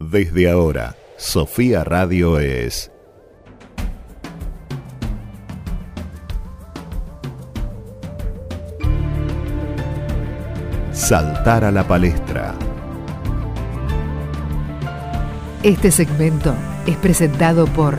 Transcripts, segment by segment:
Desde ahora, Sofía Radio es... Saltar a la palestra. Este segmento es presentado por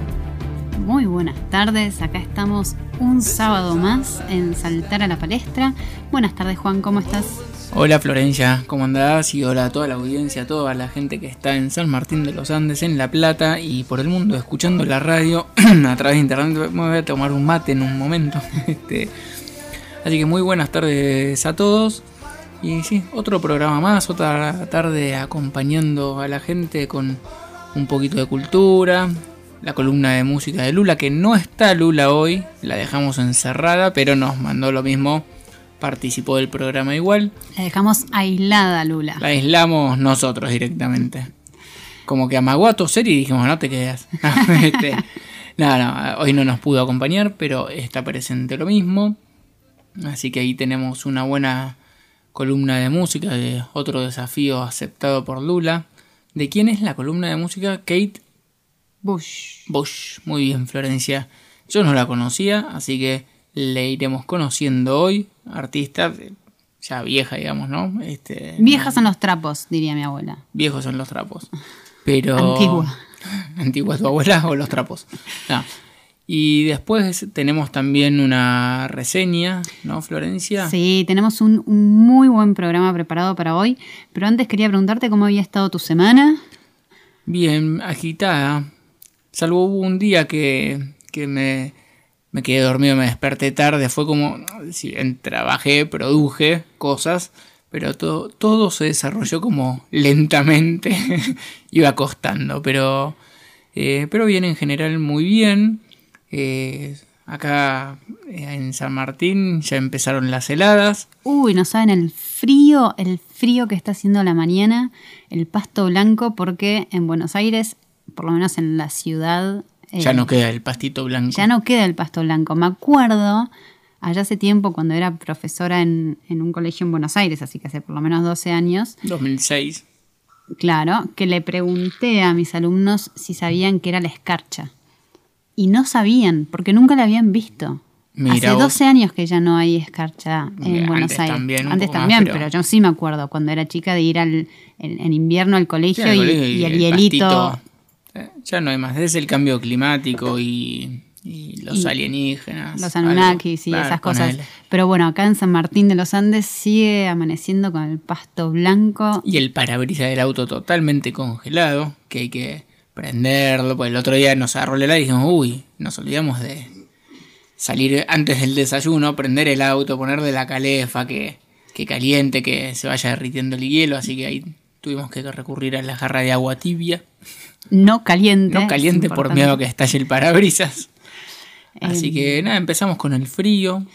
Muy buenas tardes, acá estamos un sábado más en Saltar a la Palestra. Buenas tardes Juan, ¿cómo estás? Hola Florencia, ¿cómo andás? Y hola a toda la audiencia, a toda la gente que está en San Martín de los Andes, en La Plata y por el mundo escuchando la radio a través de internet. Me voy a tomar un mate en un momento. Este, así que muy buenas tardes a todos. Y sí, otro programa más, otra tarde acompañando a la gente con un poquito de cultura, la columna de música de Lula, que no está Lula hoy, la dejamos encerrada, pero nos mandó lo mismo, participó del programa igual. La dejamos aislada, Lula. La aislamos nosotros directamente. Como que amagó a toser y dijimos, no te quedas. este, no, no, hoy no nos pudo acompañar, pero está presente lo mismo. Así que ahí tenemos una buena columna de música, de otro desafío aceptado por Lula. ¿De quién es la columna de música? Kate Bush. Bush. Muy bien, Florencia. Yo no la conocía, así que le iremos conociendo hoy. Artista eh, ya vieja, digamos, ¿no? Este, Viejas son los trapos, diría mi abuela. Viejos son los trapos. Pero. Antigua. Antigua tu abuela o los trapos. No. Y después tenemos también una reseña, ¿no, Florencia? Sí, tenemos un, un muy buen programa preparado para hoy. Pero antes quería preguntarte cómo había estado tu semana. Bien, agitada. Salvo hubo un día que, que me, me quedé dormido, me desperté tarde. Fue como, si bien trabajé, produje cosas, pero todo, todo se desarrolló como lentamente. Iba costando, pero, eh, pero bien, en general muy bien. Eh, acá eh, en San Martín ya empezaron las heladas. Uy, no saben el frío, el frío que está haciendo la mañana, el pasto blanco, porque en Buenos Aires, por lo menos en la ciudad... eh, Ya no queda el pastito blanco. Ya no queda el pasto blanco. Me acuerdo, allá hace tiempo, cuando era profesora en, en un colegio en Buenos Aires, así que hace por lo menos 12 años, 2006. claro, que le pregunté a mis alumnos si sabían qué era la escarcha. Y no sabían, porque nunca la habían visto. Mira Hace vos. 12 años que ya no hay escarcha en Mira, Buenos antes Aires. también, un antes poco más, también, pero- pero... yo sí me acuerdo cuando era chica de ir al, en, en invierno al colegio, Sí, y, colegio y el, el hielito. pastito. Eh, Ya no hay más. Es el cambio climático y, y los Y alienígenas. Los. Anunnakis y Claro, esas cosas. Pero bueno, acá en San Martín de los Andes sigue amaneciendo con el pasto blanco. Y el parabrisas del auto totalmente congelado, que hay que prenderlo. Pues el otro día nos agarró el helado y dijimos, uy, nos olvidamos de salir antes del desayuno, prender el auto, ponerle la calefa, que, que caliente, que se vaya derritiendo el hielo. Así que ahí tuvimos que recurrir a la jarra de agua tibia. No caliente. No caliente por miedo a que estalle el parabrisas. Así Em. que nada, empezamos con el frío.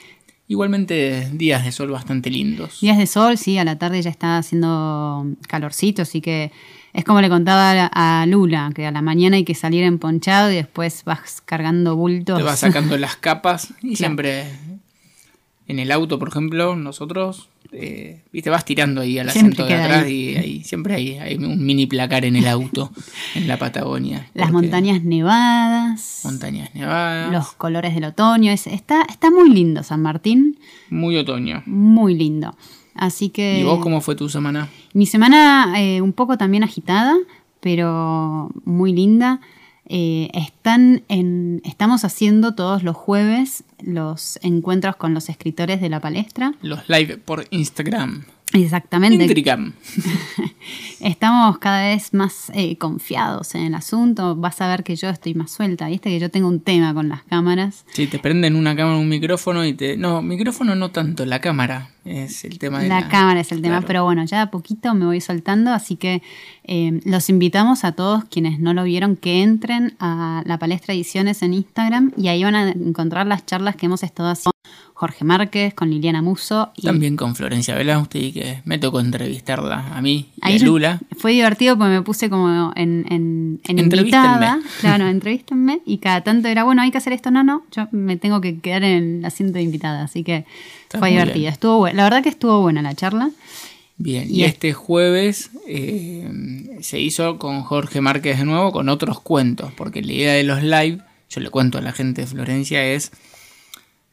Igualmente días de sol bastante lindos. Días de sol, sí, a la tarde ya está haciendo calorcito, así que es como le contaba a a Lula, que a la mañana hay que salir emponchado y después vas cargando bultos. Te vas sacando las capas y Claro. siempre en el auto, por ejemplo, nosotros, eh, viste, vas tirando ahí al Siempre asiento de atrás ahí. y ahí siempre hay, hay un mini placar en el auto en la Patagonia. Las montañas nevadas, Montañas nevadas. los colores del otoño, es- está, está muy lindo San Martín, Muy otoño. muy lindo. Así que... ¿Y vos cómo fue tu semana? Mi semana eh, un poco también agitada, pero muy linda. Eh, están en, estamos haciendo todos los jueves los encuentros con los escritores de la palestra. Los live por Instagram. Exactamente. Intricam. Estamos cada vez más eh, confiados en el asunto. Vas a ver que yo estoy más suelta. Viste que yo tengo un tema con las cámaras. Sí, te prenden una cámara, un micrófono y te. No, micrófono no tanto, la cámara es el tema de La cámara es el tema, Claro. pero bueno, ya a poquito me voy soltando, así que eh, los invitamos a todos quienes no lo vieron que entren a la palestra ediciones en Instagram y ahí van a encontrar las charlas que hemos estado haciendo Jorge Márquez, con Liliana Muso y También con Florencia Velausti, que me tocó entrevistarla a mí y a Lula. Fue divertido porque me puse como en, en, invitada. Claro, entrevístenme. Y cada tanto era, bueno, hay que hacer esto. No, no, yo me tengo que quedar en el asiento de invitada. Así que Está fue divertido. bien. Estuvo La verdad que estuvo buena la charla. Bien, Y y es- este jueves eh, se hizo con Jorge Márquez de nuevo con otros cuentos, porque la idea de los live, yo le cuento a la gente de Florencia, es,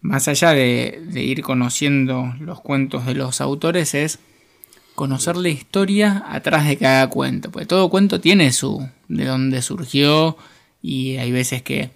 más allá de, de ir conociendo los cuentos de los autores, es conocer la historia atrás de cada cuento, porque todo cuento tiene su, de dónde surgió, y hay veces que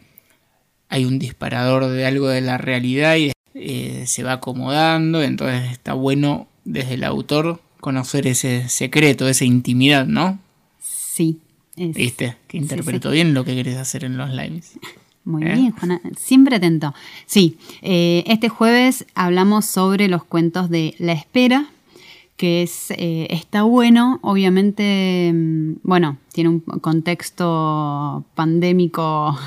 hay un disparador de algo de la realidad y eh, se va acomodando, entonces está bueno desde el autor conocer ese secreto, esa intimidad, ¿no? Sí. es- ¿Viste? Que sí, interpretó sí. bien lo que querés hacer en los lives. Muy ¿Eh? bien, Juana. Siempre atento. Sí, eh, este jueves hablamos sobre los cuentos de La Espera, que es eh, está bueno, obviamente, mm, bueno, tiene un contexto pandémico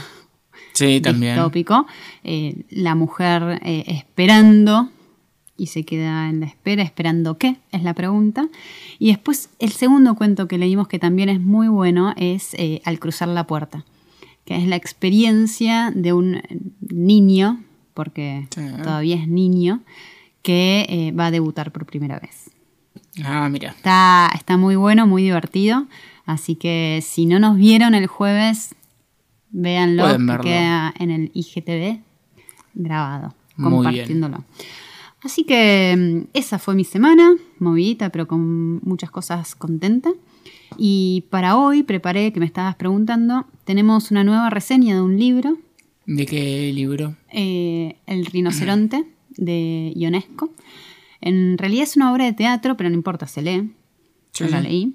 Sí, también. distópico. Eh, la mujer esperando y se queda en la espera, esperando qué, es la pregunta. Y después el segundo cuento que leímos que también es muy bueno es Al cruzar la puerta, que es la experiencia de un niño, porque Sí. todavía es niño, que eh, va a debutar por primera vez. Ah, mira. Está, está muy bueno, muy divertido. Así que si no nos vieron el jueves, véanlo, que queda en el IGTV grabado, Muy compartiéndolo. Así que mm, esa fue mi semana, movidita, pero con muchas cosas contenta. Y para hoy preparé, que me estabas preguntando, tenemos una nueva reseña de un libro, ¿De qué libro? eh, El rinoceronte, de Ionesco. En realidad es una obra de teatro, pero no importa, se lee. Yo Sí, la leí.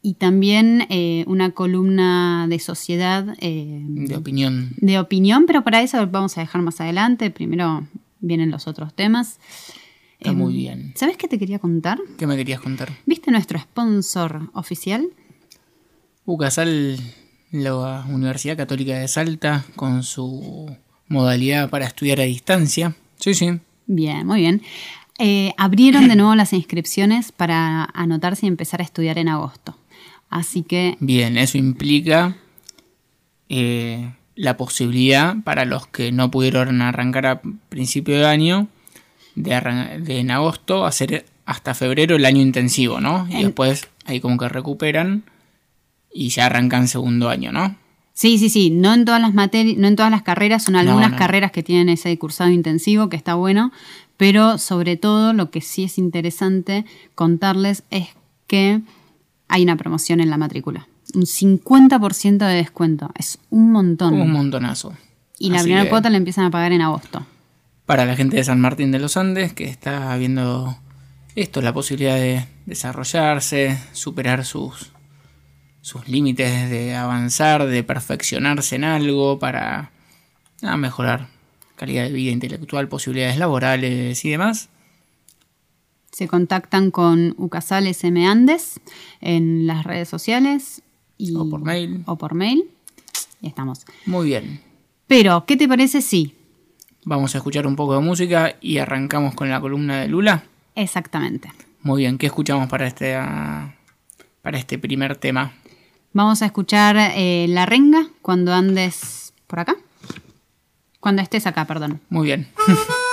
Y también eh, una columna de sociedad eh, De opinión. de opinión, pero para eso vamos a dejar más adelante. Primero vienen los otros temas. Está Em, muy bien. ¿Sabes qué te quería contar? ¿Qué me querías contar? ¿Viste nuestro sponsor oficial? UCASAL, la Universidad Católica de Salta, con su modalidad para estudiar a distancia. Sí, sí. Bien, muy bien. Eh, abrieron de nuevo las inscripciones para anotarse y empezar a estudiar en agosto. Así que Bien, eso implica eh, la posibilidad para los que no pudieron arrancar a principio de año, de, en agosto, hacer hasta febrero el año intensivo, ¿no? Y después ahí como que recuperan y ya arrancan segundo año, ¿no? Sí, sí, sí, no en todas las materias, no en todas las carreras, son algunas no. carreras que tienen ese cursado intensivo que está bueno, pero sobre todo lo que sí es interesante contarles es que hay una promoción en la matrícula. Un 50% de descuento, es un montón. Un montonazo. y la Así primera que- cuota la empiezan a pagar en agosto. Para la gente de San Martín de los Andes que está viendo esto, la posibilidad de desarrollarse, superar sus, sus límites de avanzar, de perfeccionarse en algo para ah, mejorar calidad de vida intelectual, posibilidades laborales y demás. Se contactan con Ucasal SM Andes en las redes sociales y, O por mail. O por mail. Y estamos. Muy bien. Pero, ¿qué te parece si? Vamos a escuchar un poco de música y arrancamos con la columna de Lula. Exactamente. Muy bien, ¿qué escuchamos para este, ah, para este primer tema? Vamos a escuchar eh, La Renga cuando andes por acá. Cuando estés acá, perdón. Muy bien.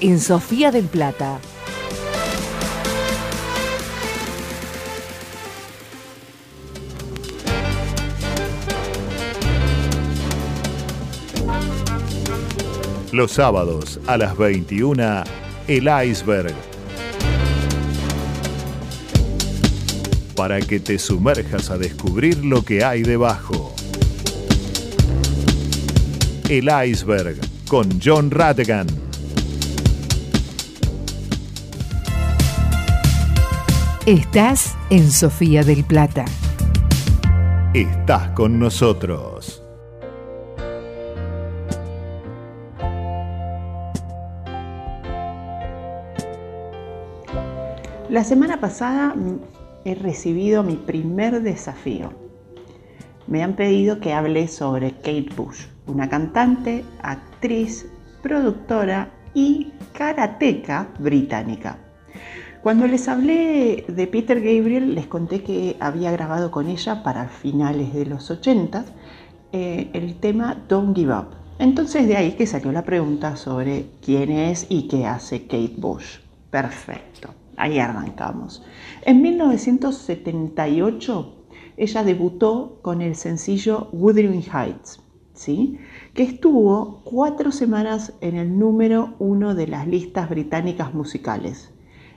En Sofía del Plata. Los sábados a las 21, el iceberg. Para que te sumerjas a descubrir lo que hay debajo. El iceberg con John Rattigan. Estás en Sofía del Plata. Estás con nosotros. La semana pasada mm, he recibido mi primer desafío. Me han pedido que hable sobre Kate Bush, una cantante, actriz, productora y karateca británica. Cuando les hablé de Peter Gabriel, les conté que había grabado con ella para finales de los 80 eh, el tema Don't Give Up. Entonces de ahí que salió la pregunta sobre quién es y qué hace Kate Bush. Perfecto, ahí arrancamos. En 1978 ella debutó con el sencillo Wuthering Heights, ¿sí? que estuvo cuatro semanas en el número uno de las listas británicas musicales.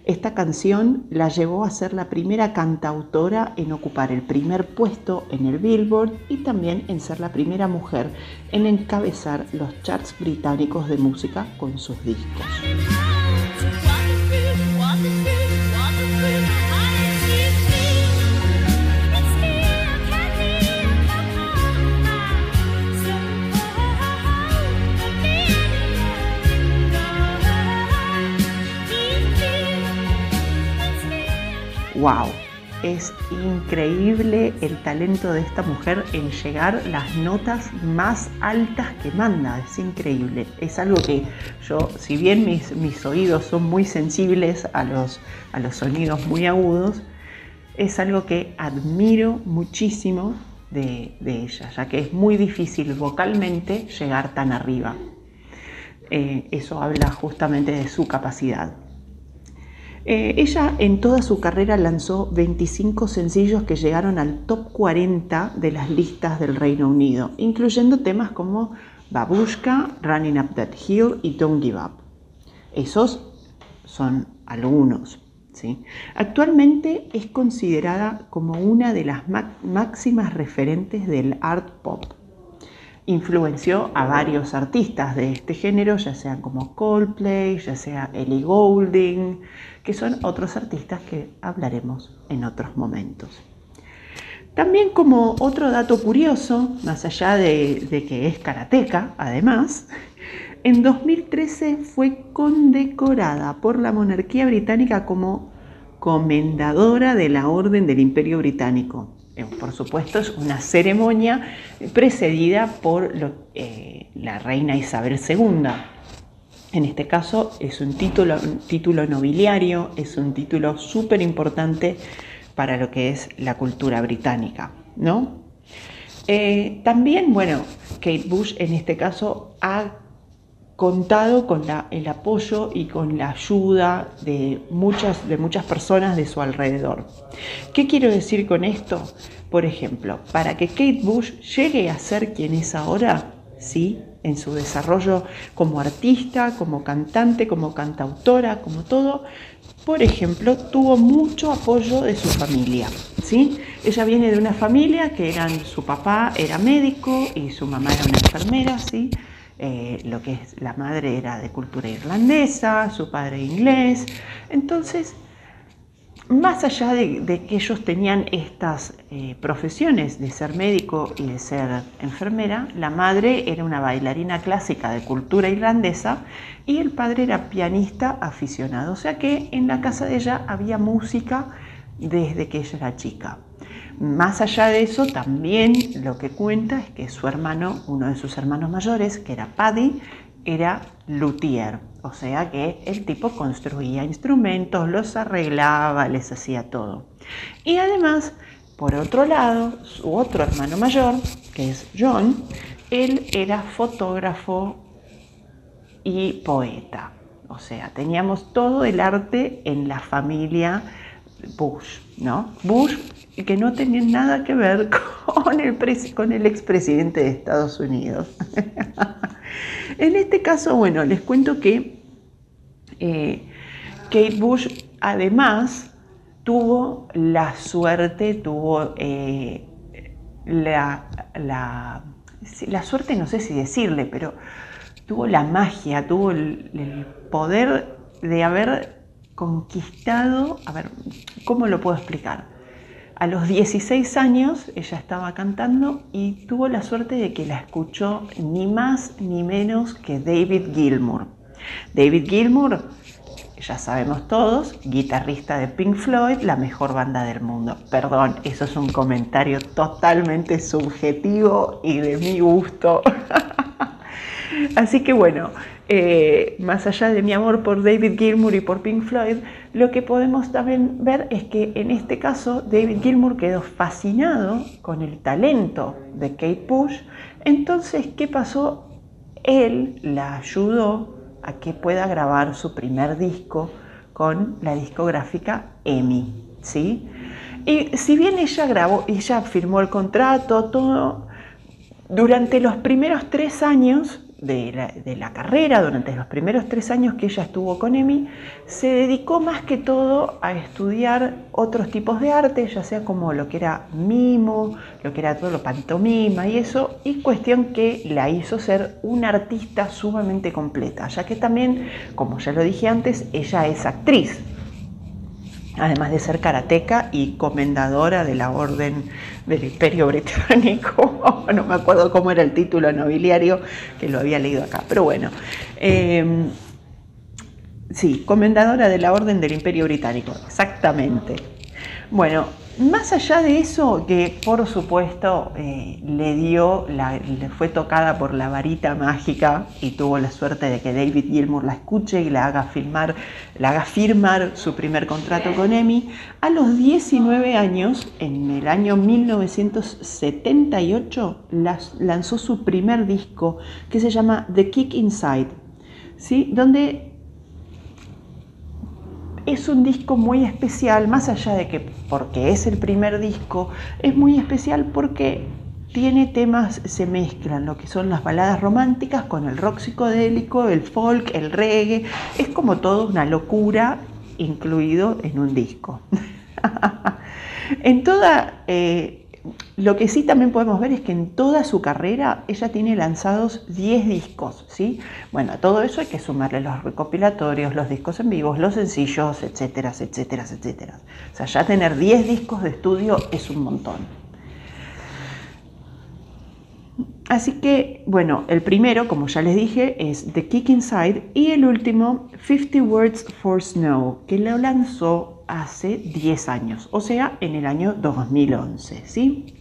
Esta canción la llevó a ser la primera cantautora en ocupar el primer puesto en el Billboard y también en ser la primera mujer en encabezar los charts británicos de música con sus discos. Wow, es increíble el talento de esta mujer en llegar las notas más altas que manda, es increíble. Es algo que yo, si bien mis, mis oídos son muy sensibles a los, a los sonidos muy agudos, es algo que admiro muchísimo de, ella, ya que es muy difícil vocalmente llegar tan arriba. Eh, eso habla justamente de su capacidad. Eh, ella en toda su carrera lanzó 25 sencillos que llegaron al top 40 de las listas del Reino Unido, incluyendo temas como Babushka, Running Up That Hill y Don't Give Up. Esos son algunos. ¿sí? Actualmente es considerada como una de las máximas referentes del art pop influenció a varios artistas de este género, ya sean como Coldplay, ya sea Ellie Goulding, que son otros artistas que hablaremos en otros momentos. También como otro dato curioso, más allá de, que es karateca, además, en 2013 fue condecorada por la monarquía británica como comendadora de la Orden del Imperio Británico. Eh, por supuesto, es una ceremonia precedida por eh, la reina Isabel II. En este caso es un título, título nobiliario, es un título súper importante para lo que es la cultura británica. ¿no? Eh, también, bueno, Kate Bush en este caso ha contado con el apoyo y con la ayuda de muchas, de muchas personas de su alrededor. ¿Qué quiero decir con esto? Por ejemplo, para que Kate Bush llegue a ser quien es ahora, ¿sí? En su desarrollo como artista, como cantante, como cantautora, como todo, por ejemplo, tuvo mucho apoyo de su familia. ¿sí? Ella viene de una familia que eran, su papá era médico y su mamá era una enfermera, ¿sí? Eh, lo que es la madre era de cultura irlandesa, su padre inglés. Entonces, más allá de, que ellos tenían estas eh, profesiones de ser médico y de ser enfermera, la madre era una bailarina clásica de cultura irlandesa y el padre era pianista aficionado. O sea que en la casa de ella había música desde que ella era chica. Más allá de eso, también lo que cuenta es que su hermano, uno de sus hermanos mayores, que era Paddy, era luthier, o sea que el tipo construía instrumentos, los arreglaba, les hacía todo. Y además, por otro lado, su otro hermano mayor, que es John, él era fotógrafo y poeta. O sea, teníamos todo el arte en la familia Bush, ¿no? Bush que no tenían nada que ver con el, con el expresidente de Estados Unidos. en este caso, bueno, les cuento que eh, Kate Bush además tuvo la suerte, tuvo eh, la, la, suerte, no sé si decirle, pero tuvo la magia, tuvo el poder de haber conquistado, a ver, ¿cómo lo puedo explicar? A los 16 años ella estaba cantando y tuvo la suerte de que la escuchó ni más ni menos que David Gilmour. David Gilmour, ya sabemos todos, guitarrista de Pink Floyd, la mejor banda del mundo. Perdón, eso es un comentario totalmente subjetivo y de mi gusto. Así que bueno, eh, más allá de mi amor por David Gilmour y por Pink Floyd, lo que podemos también ver es que en este caso David Gilmour quedó fascinado con el talento de Kate Bush. Entonces, ¿qué pasó? Él la ayudó a que pueda grabar su primer disco con la discográfica EMI. ¿sí? Y si bien ella grabó, ella firmó el contrato, todo, durante los primeros tres años de la, carrera, durante los primeros tres años que ella estuvo con EMI, se dedicó más que todo a estudiar otros tipos de arte, ya sea como lo que era mimo, lo que era todo lo pantomima y eso, y cuestión que la hizo ser una artista sumamente completa, ya que también, como ya lo dije antes, ella es actriz, además de ser karateca y comendadora de la Orden del Imperio Británico. no me acuerdo cómo era el título nobiliario, que lo había leído acá, pero bueno. Em, sí, comendadora de la Orden del Imperio Británico, exactamente. Bueno, más allá de eso, que por supuesto eh, le dio, le fue tocada por la varita mágica y tuvo la suerte de que David Gilmour la escuche y la haga haga firmar su primer contrato con EMI, a los 19 años, en el año 1978, lanzó su primer disco que se llama The Kick Inside, ¿sí? donde es un disco muy especial, más allá de que porque es el primer disco, es muy especial porque tiene temas, se mezclan lo que son las baladas románticas con el rock psicodélico, el folk, el reggae, es como todo una locura incluido en un disco. en toda... Eh, lo que sí también podemos ver es que en toda su carrera ella tiene lanzados 10 discos, ¿sí? Bueno, a todo eso hay que sumarle los recopilatorios, los discos en vivos, los sencillos, etcétera, etcétera, etcétera. O sea, ya tener 10 discos de estudio es un montón. Así que, bueno, el primero, como ya les dije, es The Kick Inside y el último, 50 Words for Snow, que lo lanzó hace 10 años, o sea, en el año 2011, ¿sí?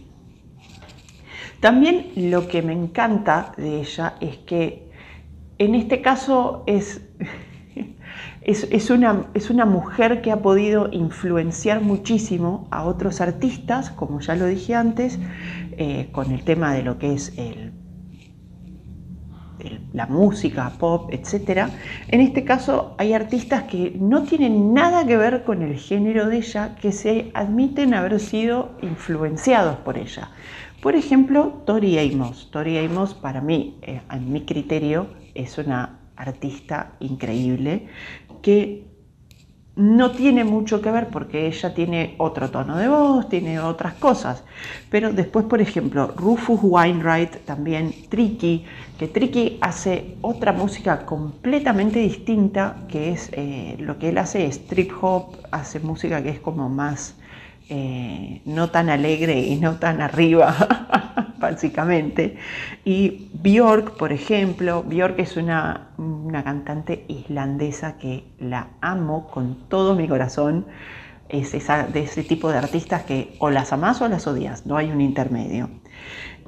También lo que me encanta de ella es que en este caso es, es, una, es una mujer que ha podido influenciar muchísimo a otros artistas, como ya lo dije antes, eh, con el tema de lo que es el la música, pop, etc. En este caso hay artistas que no tienen nada que ver con el género de ella, que se admiten haber sido influenciados por ella. Por ejemplo, Tori Amos. Tori Amos para mí, eh, a mi criterio, es una artista increíble que no tiene mucho que ver porque ella tiene otro tono de voz, tiene otras cosas. Pero después, por ejemplo, Rufus Wainwright, también Tricky, que Tricky hace otra música completamente distinta, que es eh, lo que él hace es trip hop, hace música que es como más eh, no tan alegre y no tan arriba, básicamente. Y Björk, por ejemplo, Björk es una, una cantante islandesa que la amo con todo mi corazón. Es esa, de ese tipo de artistas que o las amas o las odias, no hay un intermedio.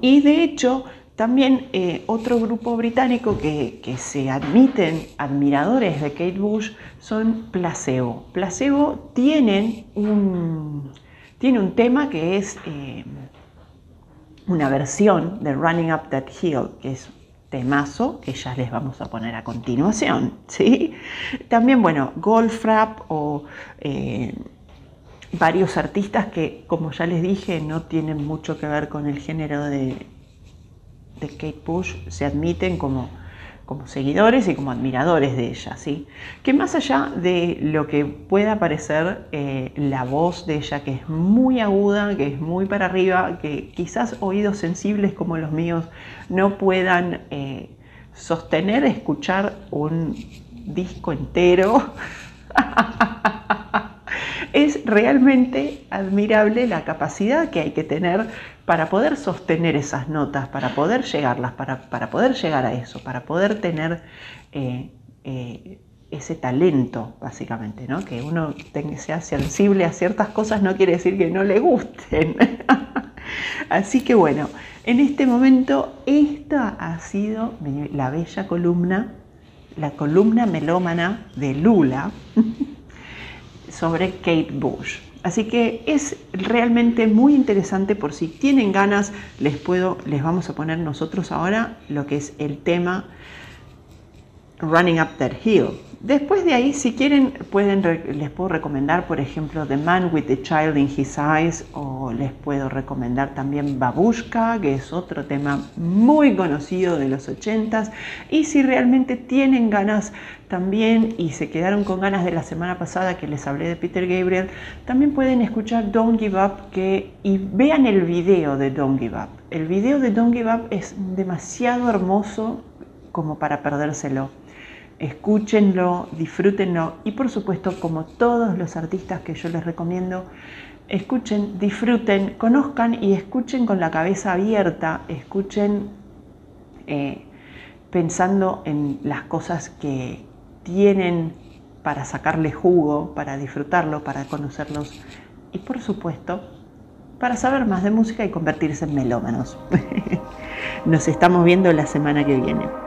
Y de hecho, también eh, otro grupo británico que, que, se admiten admiradores de Kate Bush son Placebo. Placebo tienen un, tiene un tema que es eh, una versión de Running Up That Hill, que es temazo que ya les vamos a poner a continuación. ¿sí? También, bueno, Goldfrapp o eh, varios artistas que, como ya les dije, no tienen mucho que ver con el género de, de Kate Bush, se admiten como como seguidores y como admiradores de ella, ¿sí? Que más allá de lo que pueda parecer eh, la voz de ella, que es muy aguda, que es muy para arriba, que quizás oídos sensibles como los míos no puedan eh, sostener escuchar un disco entero, es realmente admirable la capacidad que hay que tener para poder sostener esas notas, para poder llegarlas, para, para poder llegar a eso, para poder tener eh, eh, ese talento, básicamente, ¿no? Que uno sea sensible a ciertas cosas no quiere decir que no le gusten. Así que bueno, en este momento esta ha sido la bella columna, la columna melómana de Lula. sobre Kate Bush. Así que es realmente muy interesante por si tienen ganas, les puedo, les vamos a poner nosotros ahora lo que es el tema Running Up That Hill. Después de ahí, si quieren, pueden, les puedo recomendar, por ejemplo, The Man with the Child in His Eyes, o les puedo recomendar también Babushka, que es otro tema muy conocido de los ochentas. Y si realmente tienen ganas también y se quedaron con ganas de la semana pasada que les hablé de Peter Gabriel, también pueden escuchar Don't Give Up que, y vean el video de Don't Give Up. El video de Don't Give Up es demasiado hermoso como para perdérselo escúchenlo, disfrútenlo y por supuesto como todos los artistas que yo les recomiendo, escuchen, disfruten, conozcan y escuchen con la cabeza abierta, escuchen eh, pensando en las cosas que tienen para sacarle jugo, para disfrutarlo, para conocerlos y por supuesto para saber más de música y convertirse en melómanos. Nos estamos viendo la semana que viene.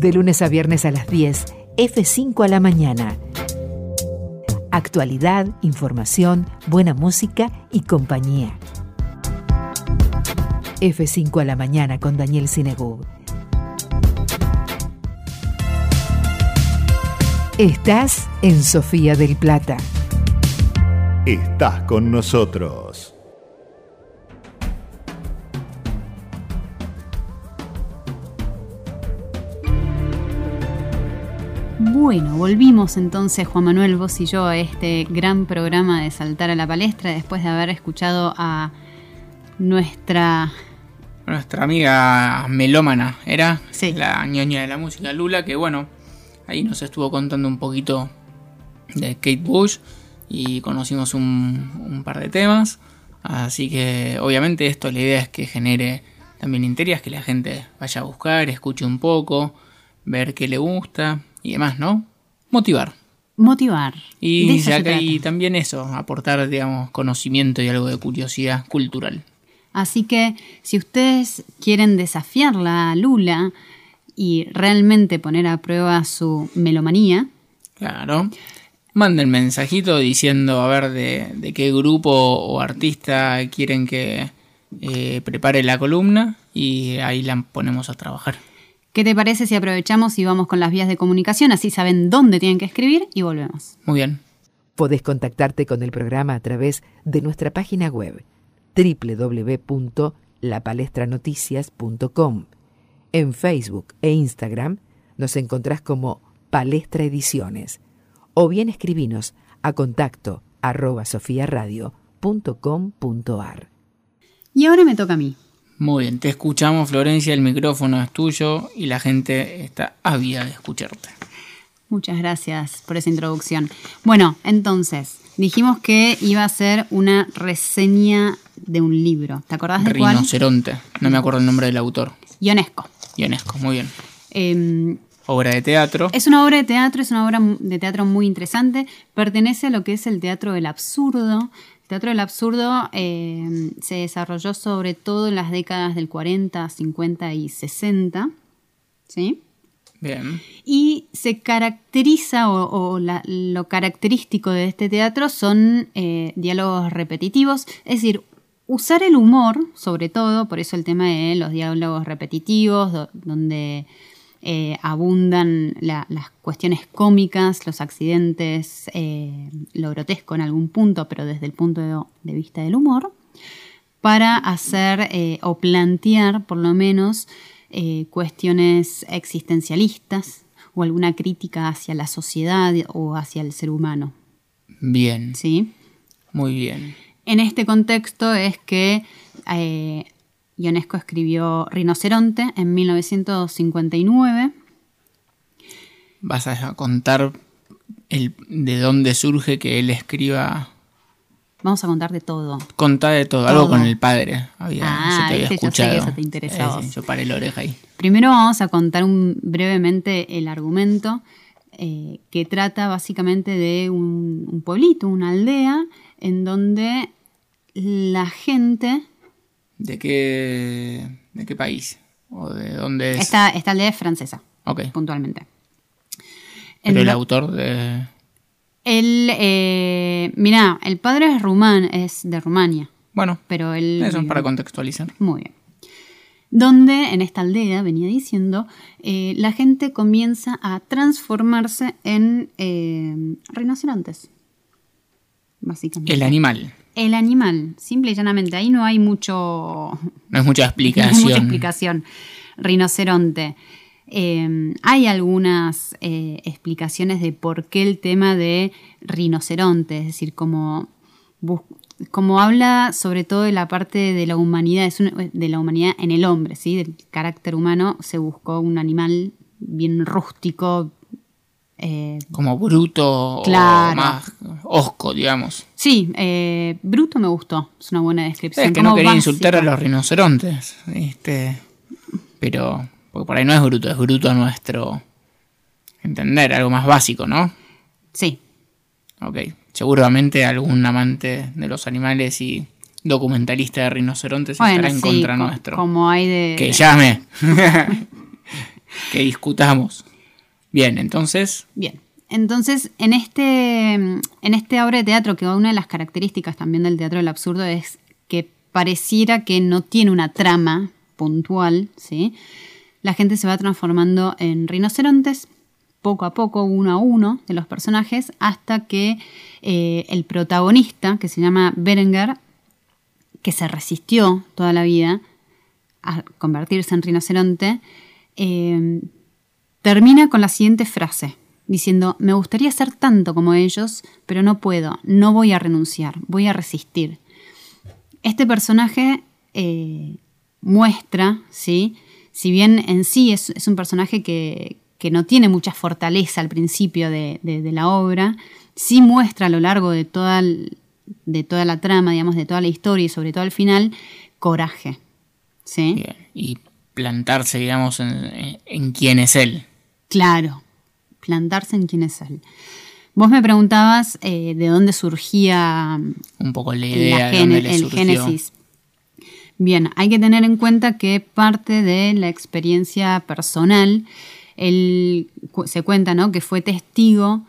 De lunes a viernes a las 10, F5 a la mañana. Actualidad, información, buena música y compañía. F5 a la mañana con Daniel Sinegú. Estás en Sofía del Plata. Estás con nosotros. Bueno, volvimos entonces Juan Manuel, vos y yo a este gran programa de Saltar a la Palestra después de haber escuchado a nuestra... Nuestra amiga melómana era Sí. la ñoña de la música Lula, que bueno, ahí nos estuvo contando un poquito de Kate Bush y conocimos un, un par de temas. Así que obviamente esto la idea es que genere también interés, que la gente vaya a buscar, escuche un poco, ver qué le gusta y demás, ¿no? Motivar. Motivar. De Y, se que- y también eso, aportar, digamos, conocimiento y algo de curiosidad cultural. Así que si ustedes quieren desafiarla a Lula y realmente poner a prueba su melomanía, Claro. Manden mensajito diciendo a ver de, de qué grupo o artista quieren que eh, prepare la columna y ahí la ponemos a trabajar. ¿Qué te parece si aprovechamos y vamos con las vías de comunicación? Así saben dónde tienen que escribir y volvemos. Muy bien. Podés contactarte con el programa a través de nuestra página web www.lapalestranoticias.com. En Facebook e Instagram nos encontrás como Palestra Ediciones o bien escribinos a contacto arroba sofiaradio.com.ar. Y ahora me toca a mí. Muy bien, te escuchamos Florencia, el micrófono es tuyo y la gente está ávida de escucharte. Muchas gracias por esa introducción. Bueno, entonces, dijimos que iba a ser una reseña de un libro. ¿Te acordás de cuál? Rinoceronte, no me acuerdo el nombre del autor. Ionesco. Ionesco, muy bien. Eh, Obra de teatro. es una obra de teatro, es una obra de teatro muy interesante. Pertenece a lo que es el teatro del absurdo. El teatro del absurdo eh, se desarrolló sobre todo en las décadas del 40, 50 y 60. ¿Sí? Bien. Y se caracteriza, o, o la- lo característico de este teatro son eh, diálogos repetitivos, es decir, usar el humor, sobre todo, por eso el tema de los diálogos repetitivos, do- donde eh, abundan la- las cuestiones cómicas, los accidentes, eh, lo grotesco en algún punto, pero desde el punto de, de vista del humor, para hacer eh, o plantear, por lo menos, cuestiones existencialistas o alguna crítica hacia la sociedad o hacia el ser humano. Bien. ¿sí? Muy bien. En este contexto es que eh, Ionesco escribió Rinoceronte en 1959. Vas a contar el, de dónde surge que él escriba. Vamos a contar de todo. Contá de todo, algo con el padre. Había, Ah, yo te había viste, yo sé que escuchado. eso te interesa Eh, yo paré la oreja ahí. Primero vamos a contar un- brevemente el argumento eh, que trata básicamente de un, un pueblito, una aldea, en donde la gente... ¿De qué, de qué país? ¿O de dónde es? Esta, esta aldea es francesa, Ok. puntualmente. Pero el autor de. Él, eh, mirá, el padre es rumán, es de Rumania, Bueno, pero él... eso es para contextualizar. Muy bien. Donde en esta aldea, venía diciendo, eh, la gente comienza a transformarse en eh, rinocerontes. Básicamente. El animal. El animal, simple y llanamente. Ahí no hay mucho. No es mucha no hay explicación. mucha explicación. Rinoceronte. Eh, hay algunas eh, explicaciones de por qué el tema de rinoceronte, es decir, como, habla sobre todo de la parte de la humanidad, es de la humanidad en el hombre, ¿sí? del carácter humano, se buscó un animal bien rústico, eh, Como bruto Claro. o más osco, digamos. sí, eh, bruto me gustó, es una buena descripción. Es que no quería básica. insultar a los rinocerontes. Este, pero, porque por ahí no es bruto, es bruto a nuestro entender, algo más básico, ¿no? Sí, Ok. Seguramente algún amante de los animales y documentalista de rinocerontes bueno, estará en sí, contra co- nuestro. como hay de... Que llame. que discutamos. Bien, entonces, Bien. Entonces, en este, en este obra de teatro, que una de las características también del teatro del absurdo es que pareciera que no tiene una trama puntual, ¿sí? La gente se va transformando en rinocerontes, poco a poco, uno a uno de los personajes, hasta que eh, el protagonista, que se llama Berengar, que se resistió toda la vida a convertirse en rinoceronte, eh, termina con la siguiente frase, diciendo, me gustaría ser tanto como ellos, pero no puedo, no voy a renunciar, voy a resistir. Este personaje eh, muestra, ¿sí? si bien en sí es, un personaje que, no tiene mucha fortaleza al principio de, la obra, sí muestra a lo largo de toda, la trama, digamos, de toda la historia y sobre todo al final, coraje. ¿sí? y plantarse, digamos, en quién es él. Claro, plantarse en quién es él. Vos me preguntabas eh, de dónde surgía Un poco la idea la dónde el surgió. génesis. Bien, hay que tener en cuenta que parte de la experiencia personal, él se cuenta ¿no? que fue testigo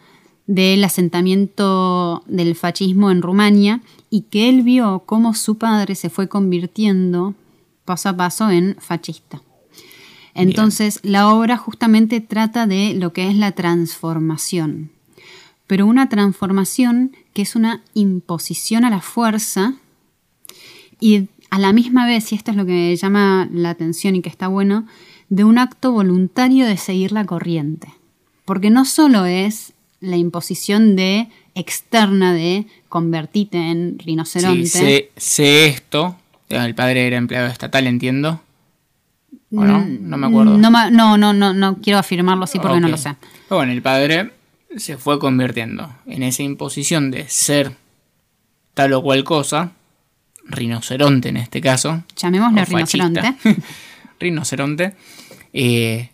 del asentamiento del fascismo en Rumania y que él vio cómo su padre se fue convirtiendo paso a paso en fascista. Entonces, la obra justamente trata de lo que es la transformación, pero una transformación que es una imposición a la fuerza y a la misma vez, y esto es lo que me llama la atención y que está bueno, de un acto voluntario de seguir la corriente. Porque no solo es la imposición de externa de convertirte en rinoceronte. Sí, sé, sé esto. El padre era empleado estatal, entiendo. ¿O no? No me acuerdo. Mm, No, no, no, no, no quiero afirmarlo así porque no lo sé. Pero bueno, el padre se fue convirtiendo en esa imposición de ser tal o cual cosa, rinoceronte en este caso. Llamémosle rinoceronte. rinoceronte. eh,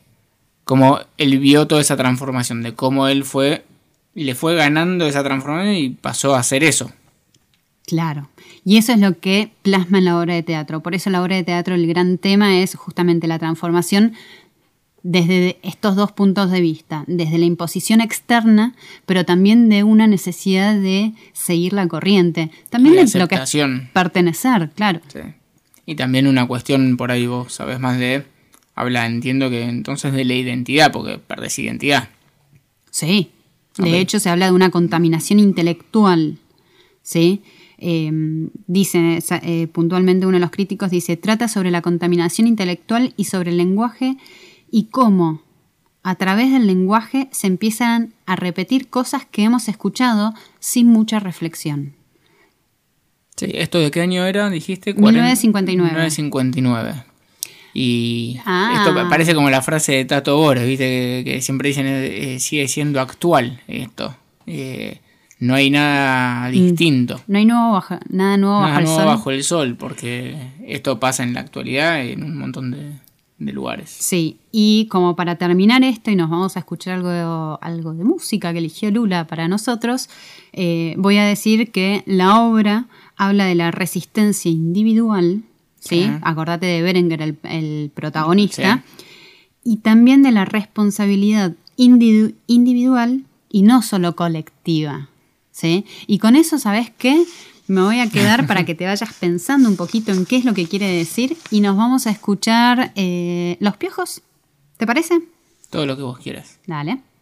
como él vio toda esa transformación, de cómo él fue, le fue ganando esa transformación y pasó a hacer eso. Claro. Y eso es lo que plasma en la obra de teatro. Por eso la obra de teatro, el gran tema es justamente la transformación desde estos dos puntos de vista, desde la imposición externa, pero también de una necesidad de seguir la corriente. También de lo que es pertenecer, claro. Sí. Y también una cuestión, por ahí vos sabés más de... Habla, entiendo que entonces de la identidad, porque perdés identidad. Sí. De hecho, se habla de una contaminación intelectual. ¿sí? Eh, dice eh, puntualmente uno de los críticos, dice, trata sobre la contaminación intelectual y sobre el lenguaje y cómo a través del lenguaje se empiezan a repetir cosas que hemos escuchado sin mucha reflexión. Sí, ¿esto de qué año era? Dijiste 1959. 1959. Y Ah. esto pa- parece como la frase de Tato Bores, ¿viste? Que, que siempre dicen eh, eh, sigue siendo actual esto. Eh, no hay nada distinto. No hay nuevo bajo- nada nuevo Nada bajo el nuevo sol. bajo el sol, porque esto pasa en la actualidad en un montón de, de lugares. Sí, y como para terminar esto y nos vamos a escuchar algo, algo de música que eligió Lula para nosotros, eh, voy a decir que la obra habla de la resistencia individual, ¿sí? Acordate de Berenguer, el, el protagonista, y también de la responsabilidad individu- individual y no solo colectiva, ¿sí? Y con eso, ¿sabes qué? Me voy a quedar para que te vayas pensando un poquito en qué es lo que quiere decir y nos vamos a escuchar eh, Los Piojos. ¿Te parece? Todo lo que vos quieras. Dale.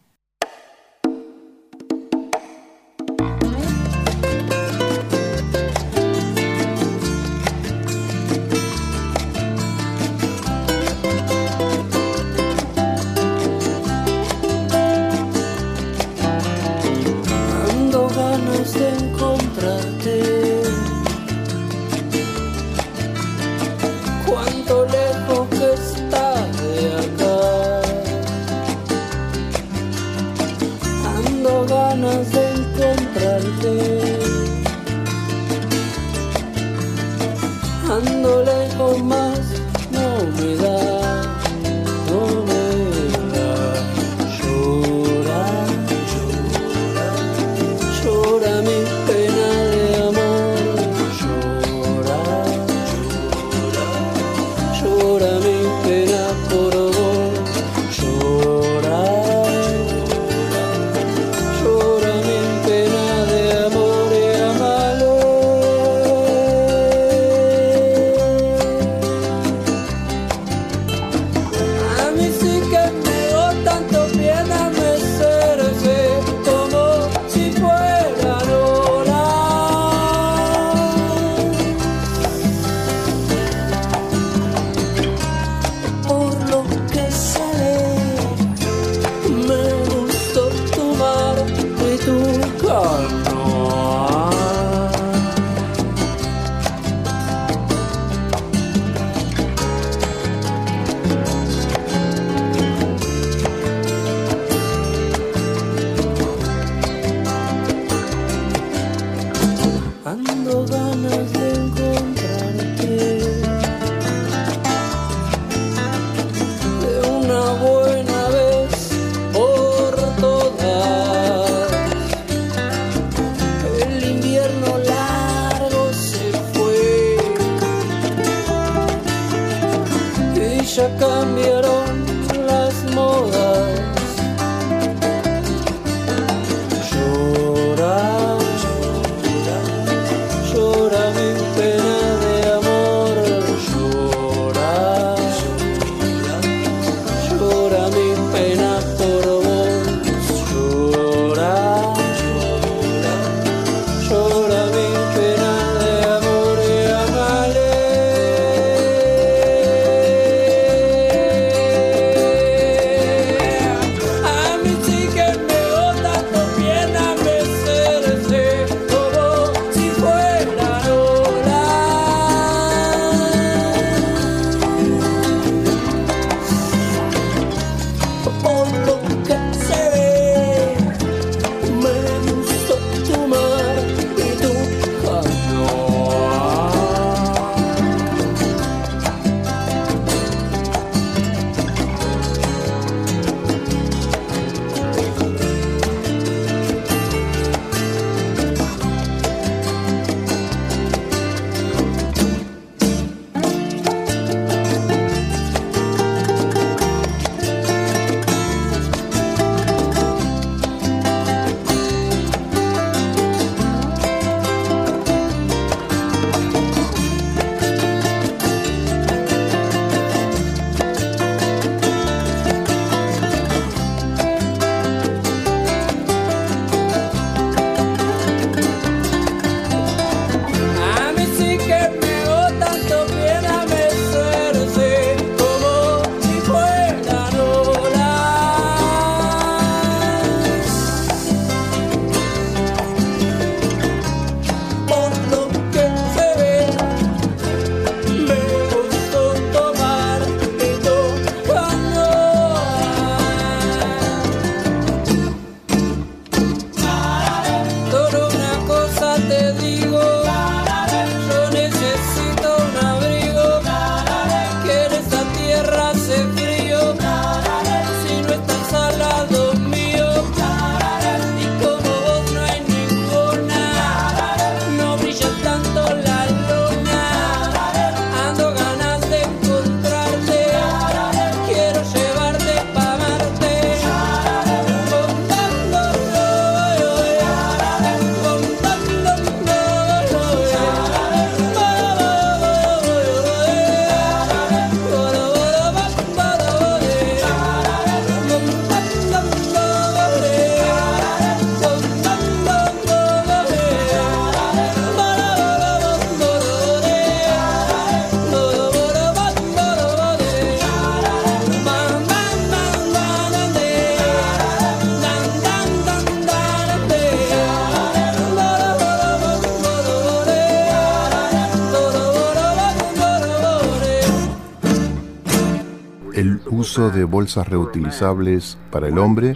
De bolsas reutilizables para el hombre,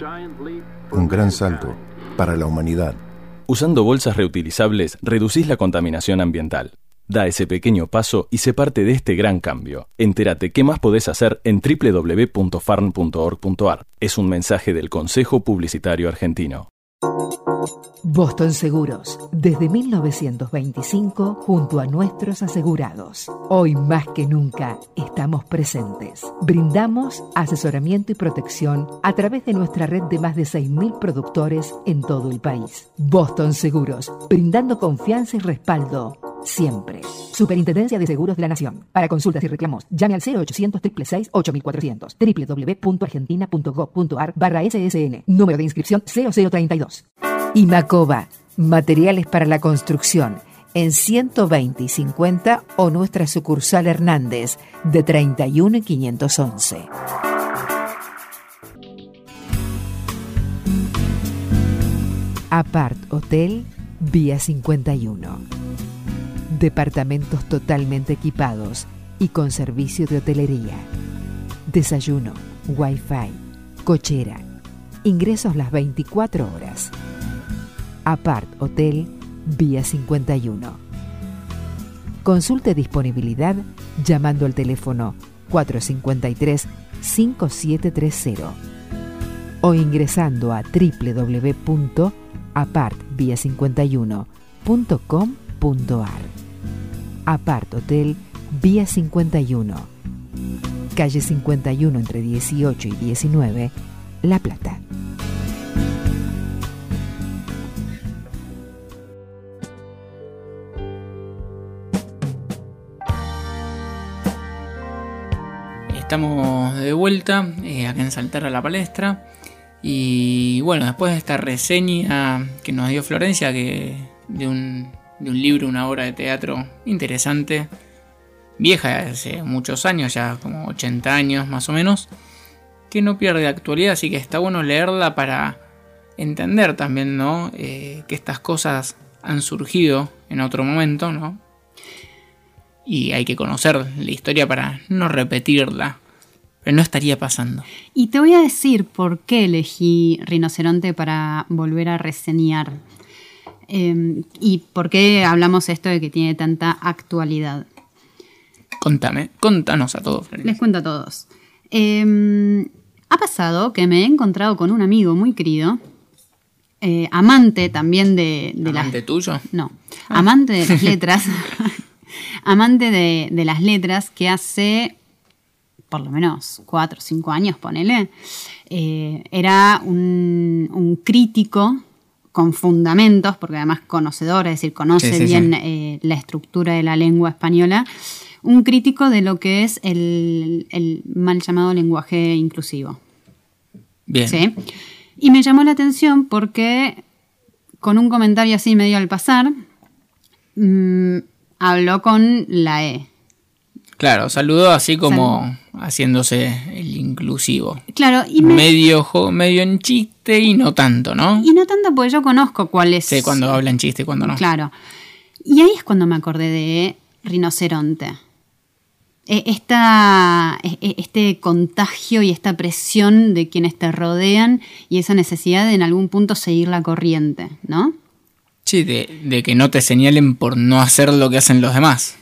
un gran salto para la humanidad. Usando bolsas reutilizables reducís la contaminación ambiental. Da ese pequeño paso y sé parte de este gran cambio. Entérate qué más podés hacer en www.farm.org.ar. Es un mensaje del Consejo Publicitario Argentino. Boston Seguros, desde 1925 junto a nuestros asegurados. Hoy más que nunca estamos presentes. Brindamos asesoramiento y protección a través de nuestra red de más de 6.000 productores en todo el país. Boston Seguros, brindando confianza y respaldo siempre. Superintendencia de Seguros de la Nación. Para consultas y reclamos, llame al 0800 666 8400 www.argentina.gov.ar barra SSN. Número de inscripción 0032. Imacoba. Materiales para la construcción. En 120 y 50 o nuestra sucursal Hernández de 31 y 511. Apart Hotel Vía 51 Departamentos totalmente equipados y con servicio de hotelería. Desayuno, wifi, cochera. Ingresos las 24 horas. Apart Hotel Vía 51. Consulte disponibilidad llamando al teléfono 453-5730 o ingresando a www.apartvia51.com.ar. Apart Hotel Vía 51, calle 51 entre 18 y 19, La Plata. Estamos de vuelta eh, acá en Saltar a la Palestra. Y bueno, después de esta reseña que nos dio Florencia, que de un, de un libro, una obra de teatro interesante, vieja hace muchos años, ya como 80 años más o menos, que no pierde actualidad, así que está bueno leerla para entender también, ¿no? Eh, que estas cosas han surgido en otro momento, ¿no? Y hay que conocer la historia para no repetirla. Pero no estaría pasando. Y te voy a decir por qué elegí Rinoceronte para volver a reseñar. Eh, y por qué hablamos esto de que tiene tanta actualidad. Contame, contanos a todos. Florencia. Les cuento a todos. Eh, ha pasado que me he encontrado con un amigo muy querido, eh, amante también de, de las... ¿Amante tuyo? No, amante de las letras, amante de, de las letras que hace por lo menos cuatro o cinco años, ponele, eh, era un, un crítico con fundamentos, porque además conocedor, es decir, conoce Sí, sí, bien sí. eh, la estructura de la lengua española, un crítico de lo que es el, el mal llamado lenguaje inclusivo. Bien. Y me llamó la atención porque con un comentario así medio al pasar, mm, habló con la E. Claro, saludó así como haciéndose el inclusivo. Claro, y me- Medio, jo- medio en chiste y no tanto, ¿no? Y no tanto porque yo conozco cuál es. Sé cuando habla en chiste y cuando no. Claro. Y ahí es cuando me acordé de Rinoceronte. Eh, esta- e- e- este contagio y esta presión de quienes te rodean y esa necesidad de en algún punto seguir la corriente, ¿no? Sí, de, de que no te señalen por no hacer lo que hacen los demás.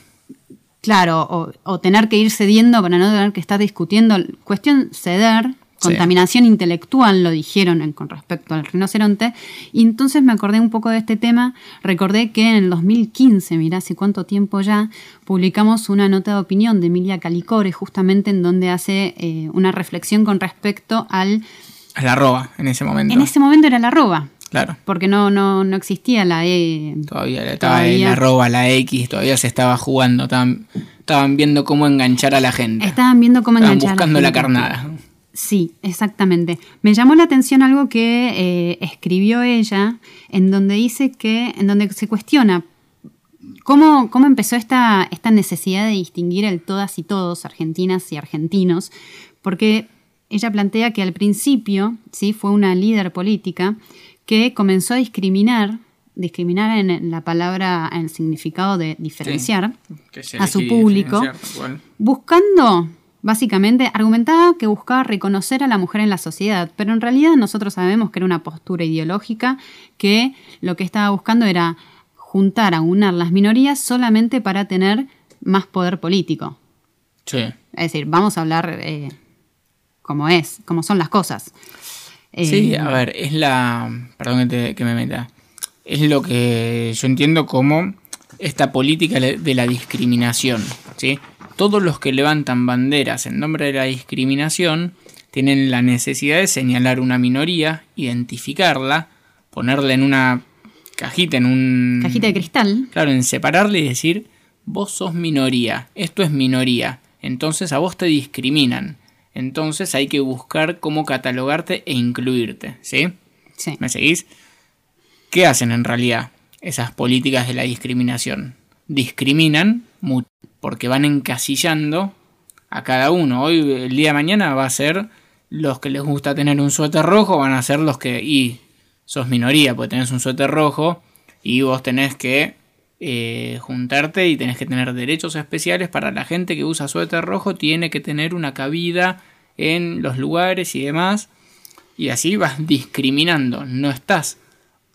Claro, o, o tener que ir cediendo para no tener que estar discutiendo. Cuestión ceder, contaminación intelectual, lo dijeron en- con respecto al rinoceronte. Y entonces me acordé un poco de este tema. Recordé que en el 2015, mirá hace cuánto tiempo ya, publicamos una nota de opinión de Emilia Calicore, justamente en donde hace eh, una reflexión con respecto al. A la arroba en ese momento. En ese momento era la arroba, Claro. porque no, no, no existía la E. Todavía estaba Todavía. el arroba, la X, todavía se estaba jugando. Estaban, estaban viendo cómo enganchar a la gente. Estaban viendo cómo Estaban enganchar a buscando la gente. carnada. Sí, exactamente. Me llamó la atención algo que eh, escribió ella, en donde dice que, en donde se cuestiona cómo, cómo empezó esta, esta necesidad de distinguir el todas y todos, argentinas y argentinos, porque ella plantea que al principio, sí, fue una líder política que comenzó a discriminar, discriminar en, la palabra, en el significado de diferenciar a su público, buscando, básicamente, argumentaba que buscaba reconocer a la mujer en la sociedad, pero en realidad nosotros sabemos que era una postura ideológica que lo que estaba buscando era juntar, aunar las minorías solamente para tener más poder político. Sí. Es decir, vamos a hablar eh, como es, como son las cosas. Eh, Sí, a ver, es la. Perdón que, te- que me meta. Es lo que yo entiendo como esta política de la discriminación. ¿sí? Todos los que levantan banderas en nombre de la discriminación tienen la necesidad de señalar una minoría, identificarla, ponerla en una cajita, en un. Cajita de cristal. Claro, en separarle y decir, vos sos minoría, esto es minoría, entonces a vos te discriminan. Entonces hay que buscar cómo catalogarte e incluirte, ¿sí? Sí. ¿Me seguís? ¿Qué hacen en realidad esas políticas de la discriminación? Discriminan mucho porque van encasillando a cada uno. Hoy, el día de mañana, va a ser los que les gusta tener un suéter rojo, van a ser los que. Y sos minoría, porque tenés un suéter rojo y vos tenés que eh, juntarte y tenés que tener derechos especiales para la gente que usa suéter rojo, tiene que tener una cabida en los lugares y demás. Y así vas discriminando, no estás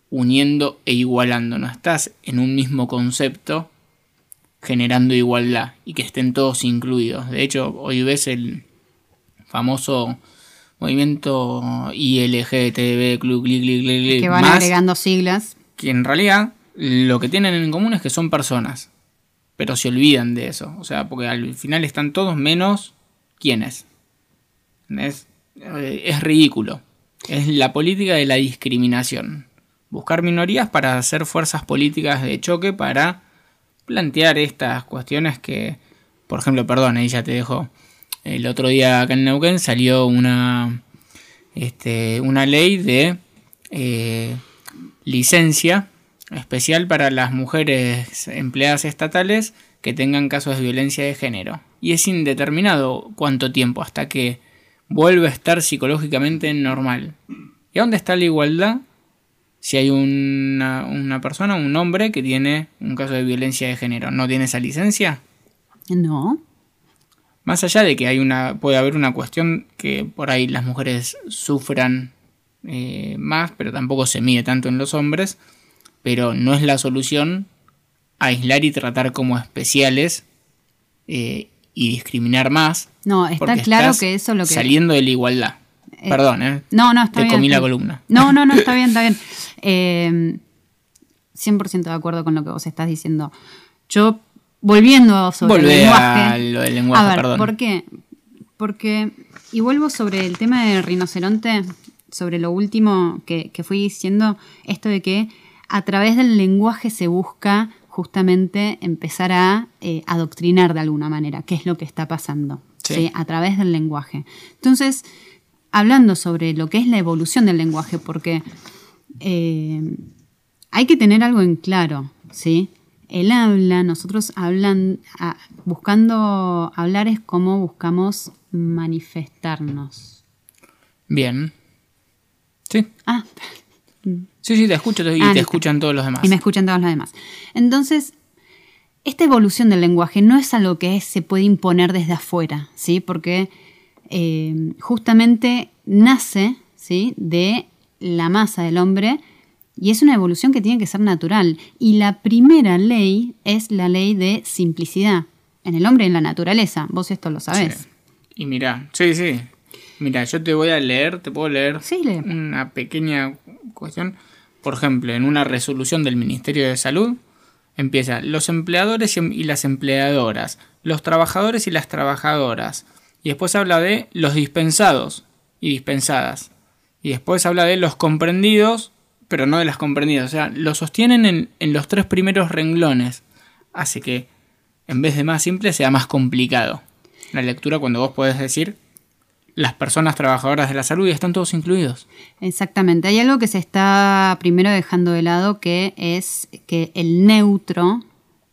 uniendo e igualando, no estás en un mismo concepto generando igualdad y que estén todos incluidos. De hecho, hoy ves el famoso movimiento ILGTB, club, clic, clic, clic, clic, que van más, agregando siglas. que en realidad lo que tienen en común es que son personas, pero se olvidan de eso, o sea, porque al final están todos menos quiénes. Es, eh, es ridículo. Es la política de la discriminación. Buscar minorías para hacer fuerzas políticas de choque para plantear estas cuestiones que, por ejemplo, perdón, ahí ya te dejo. El otro día acá en Neuquén salió una, este, una ley de eh, licencia especial para las mujeres empleadas estatales que tengan casos de violencia de género. Y es indeterminado cuánto tiempo hasta que vuelve a estar psicológicamente normal. ¿Y a dónde está la igualdad? Si hay una, una persona, un hombre que tiene un caso de violencia de género, ¿no tiene esa licencia? No. Más allá de que hay una, puede haber una cuestión que por ahí las mujeres sufran eh, más, pero tampoco se mide tanto en los hombres, pero no es la solución aislar y tratar como especiales eh, y discriminar más. No, está claro que eso es lo que. Saliendo de la igualdad. Eh, Perdón, ¿eh? No, no, está Te bien. comí está la columna. No, no, no, está bien, está bien. Eh, 100% de acuerdo con lo que vos estás diciendo. Yo, volviendo sobre el Volvé lenguaje. a lo del lenguaje, a ver, perdón. ¿por qué? Porque, y vuelvo sobre el tema del rinoceronte, sobre lo último que, que fui diciendo, esto de que a través del lenguaje se busca justamente empezar a eh, adoctrinar de alguna manera, qué es lo que está pasando, Sí. ¿sí? a través del lenguaje. Entonces, hablando sobre lo que es la evolución del lenguaje, porque eh, hay que tener algo en claro, ¿sí? El habla, nosotros hablan, a- buscando hablar es como buscamos manifestarnos. Bien. Sí. Ah, Sí, sí, te escucho y Ah, te escuchan todos los demás. y me escuchan todos los demás. Entonces, esta evolución del lenguaje no es algo que se puede imponer desde afuera, ¿sí? Porque eh, justamente nace, ¿sí? De la masa del hombre y es una evolución que tiene que ser natural. Y la primera ley es la ley de simplicidad en el hombre y en la naturaleza. Vos esto lo sabés. Sí. Y mira, sí, sí. Mira, yo te voy a leer, te puedo leer Sí, una pequeña cuestión. Por ejemplo, en una resolución del Ministerio de Salud empieza los empleadores y em- y las empleadoras, los trabajadores y las trabajadoras. Y después habla de los dispensados y dispensadas. Y después habla de los comprendidos, pero no de las comprendidas. O sea, lo sostienen en, en los tres primeros renglones. Hace que, en vez de más simple, sea más complicado. La lectura cuando vos podés decir las personas trabajadoras de la salud y están todos incluidos. Exactamente. Hay algo que se está primero dejando de lado que es que el neutro,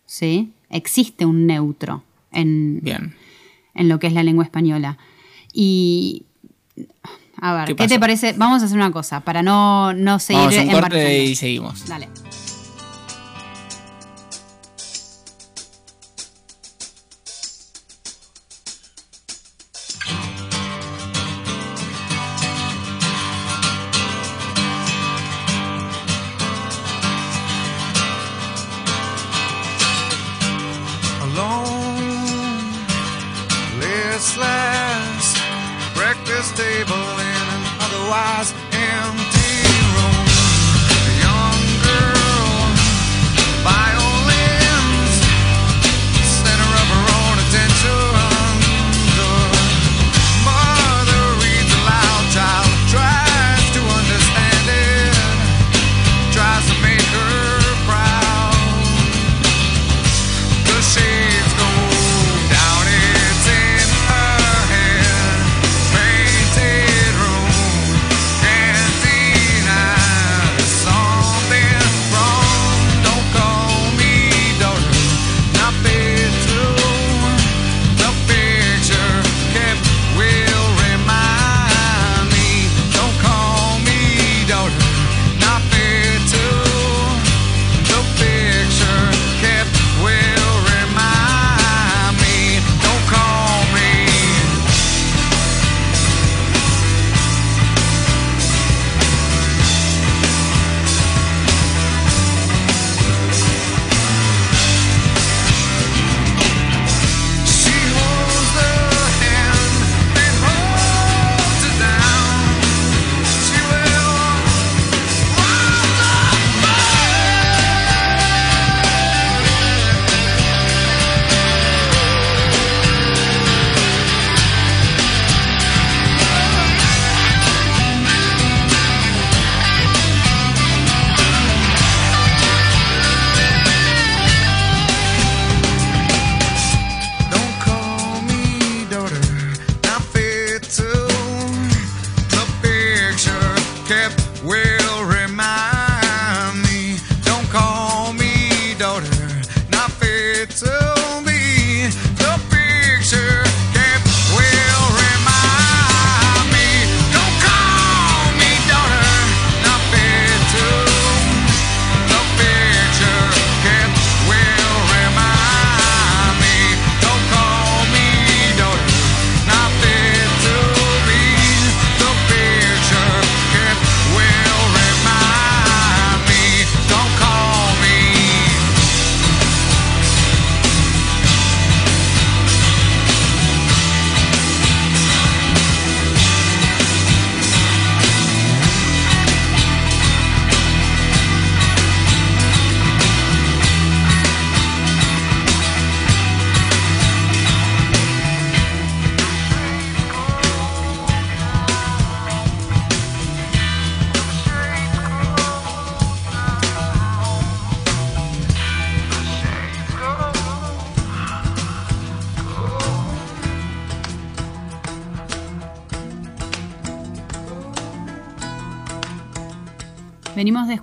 ¿sí? Existe un neutro en, Bien. en lo que es la lengua española. Y. A ver, ¿Qué ¿qué, te parece? Vamos a hacer una cosa, para no, no seguir Vamos a un corte y seguimos. Dale.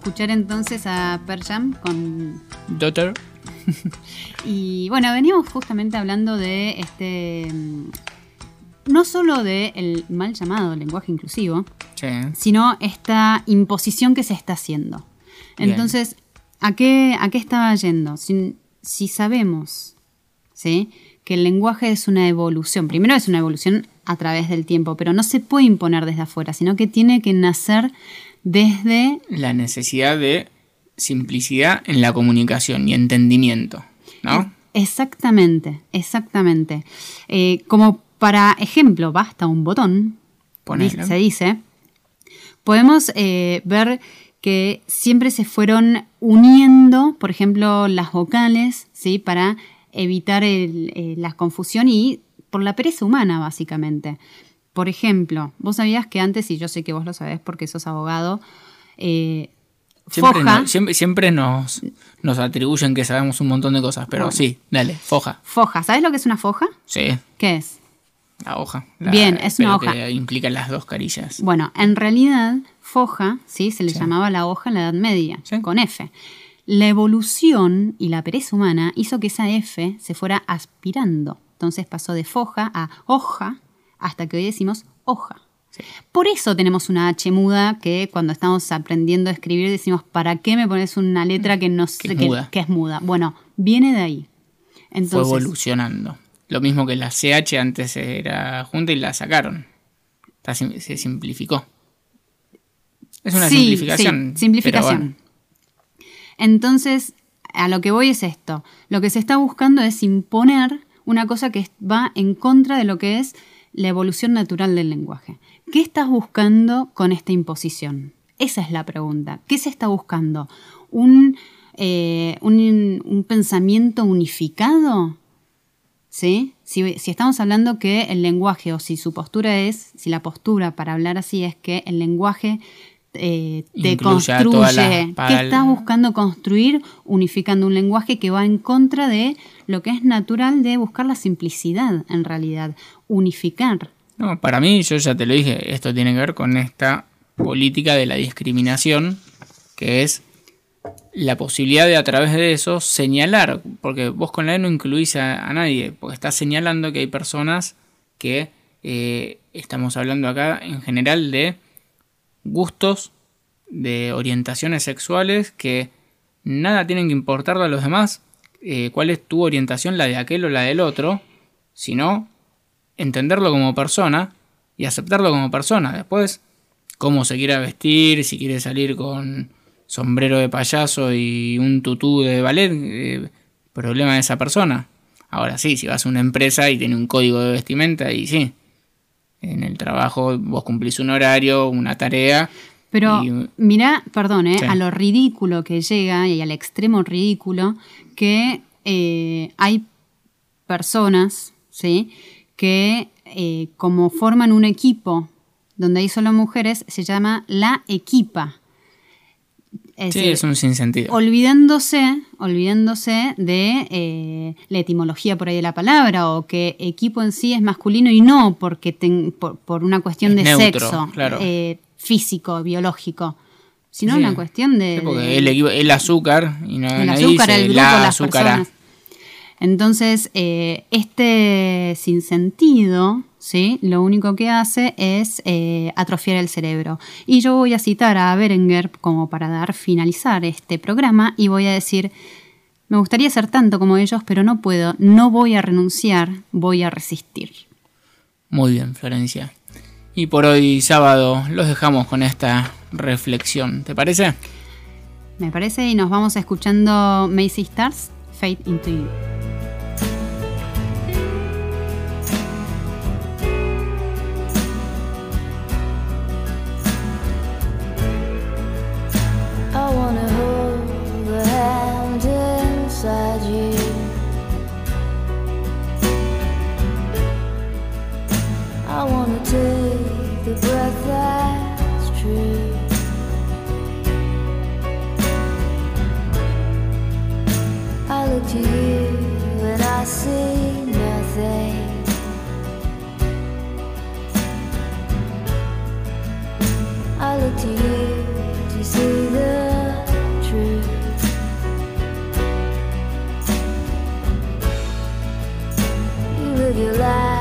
Escuchar entonces a Per Jam con Daughter. Y bueno, veníamos justamente hablando de este. mm, No solo de el mal llamado lenguaje inclusivo, Sí. sino esta imposición que se está haciendo. Bien. Entonces, ¿a qué, a qué estaba yendo? Si, si sabemos ¿sí? que el lenguaje es una evolución, primero es una evolución a través del tiempo, pero no se puede imponer desde afuera, sino que tiene que nacer desde La necesidad de simplicidad en la comunicación y entendimiento. ¿No? Exactamente, exactamente. Eh, como para ejemplo, basta un botón, Ponele. se dice, podemos eh, ver que siempre se fueron uniendo, por ejemplo, las vocales, ¿sí? Para evitar el- eh, la confusión y por la pereza humana, básicamente. Por ejemplo, vos sabías que antes, y yo sé que vos lo sabés porque sos abogado, eh, Siempre, foja, no- siempre, siempre nos, nos atribuyen que sabemos un montón de cosas, pero Bueno. sí, dale, foja. foja, ¿sabes lo que es una foja? Sí, ¿Qué es? la hoja. La- Bien, es una hoja. que implica las dos carillas. Bueno, en realidad, foja, ¿sí? Se le Sí. llamaba la hoja en la Edad Media, Sí. con F. La evolución y la pereza humana hizo que esa F se fuera aspirando. Entonces pasó de foja a hoja hasta que hoy decimos hoja. Por eso tenemos una H muda que cuando estamos aprendiendo a escribir decimos, ¿para qué me pones una letra que no sé es que, muda. que es muda? Bueno, viene de ahí. Fue Entonces, evolucionando. Lo mismo que la CH antes era junta y la sacaron. Se simplificó. Es una Sí, simplificación. sí, simplificación. bueno. Entonces, a lo que voy es esto. Lo que se está buscando es imponer una cosa que va en contra de lo que es la evolución natural del lenguaje. ¿Qué estás buscando con esta imposición? Esa es la pregunta. ¿Qué se está buscando? ¿Un, eh, un, pensamiento unificado? ¿Sí? Si, estamos hablando que el lenguaje, o si su postura es, si la postura para hablar así es que el lenguaje eh, te construye. ¿Qué estás buscando construir unificando un lenguaje que va en contra de lo que es natural de buscar la simplicidad en realidad? Unificar. No, para mí, yo ya te lo dije, esto tiene que ver con esta política de la discriminación, que es la posibilidad de a través de eso señalar, porque vos con la E no incluís a, nadie, porque estás señalando que hay personas que eh, estamos hablando acá en general de gustos, de orientaciones sexuales que nada tienen que importarle a los demás eh, cuál es tu orientación, la de aquel o la del otro, sino entenderlo como persona y aceptarlo como persona. Después, cómo se quiera vestir, si quiere salir con sombrero de payaso y un tutú de ballet, eh, problema de esa persona. Ahora sí, si vas a una empresa y tiene un código de vestimenta, y sí, en el trabajo vos cumplís un horario, una tarea. Pero mira, perdón, eh, a lo ridículo que llega y al extremo ridículo que eh, hay personas, ¿sí? Que eh, como forman un equipo donde hay solo mujeres, se llama la equipa. Sí, es un sinsentido. Olvidándose, olvidándose de eh, la etimología por ahí de la palabra, o que equipo en sí es masculino y no porque por, una cuestión de sexo eh, físico, biológico, sino una cuestión de. el, azúcar y no el azúcar, el grupo, las personas. Entonces, eh, este sinsentido ¿sí? lo único que hace es eh, atrofiar el cerebro. Y yo voy a citar a Berenguer como para dar finalizar este programa y voy a decir, me gustaría ser tanto como ellos, pero no puedo, no voy a renunciar, voy a resistir. Muy bien, Florencia. Y por hoy sábado los dejamos con esta reflexión, ¿te parece? Me parece y nos vamos escuchando Macy Stars, Fate into You. To you and I see nothing. I look to you to see the truth. You live your life.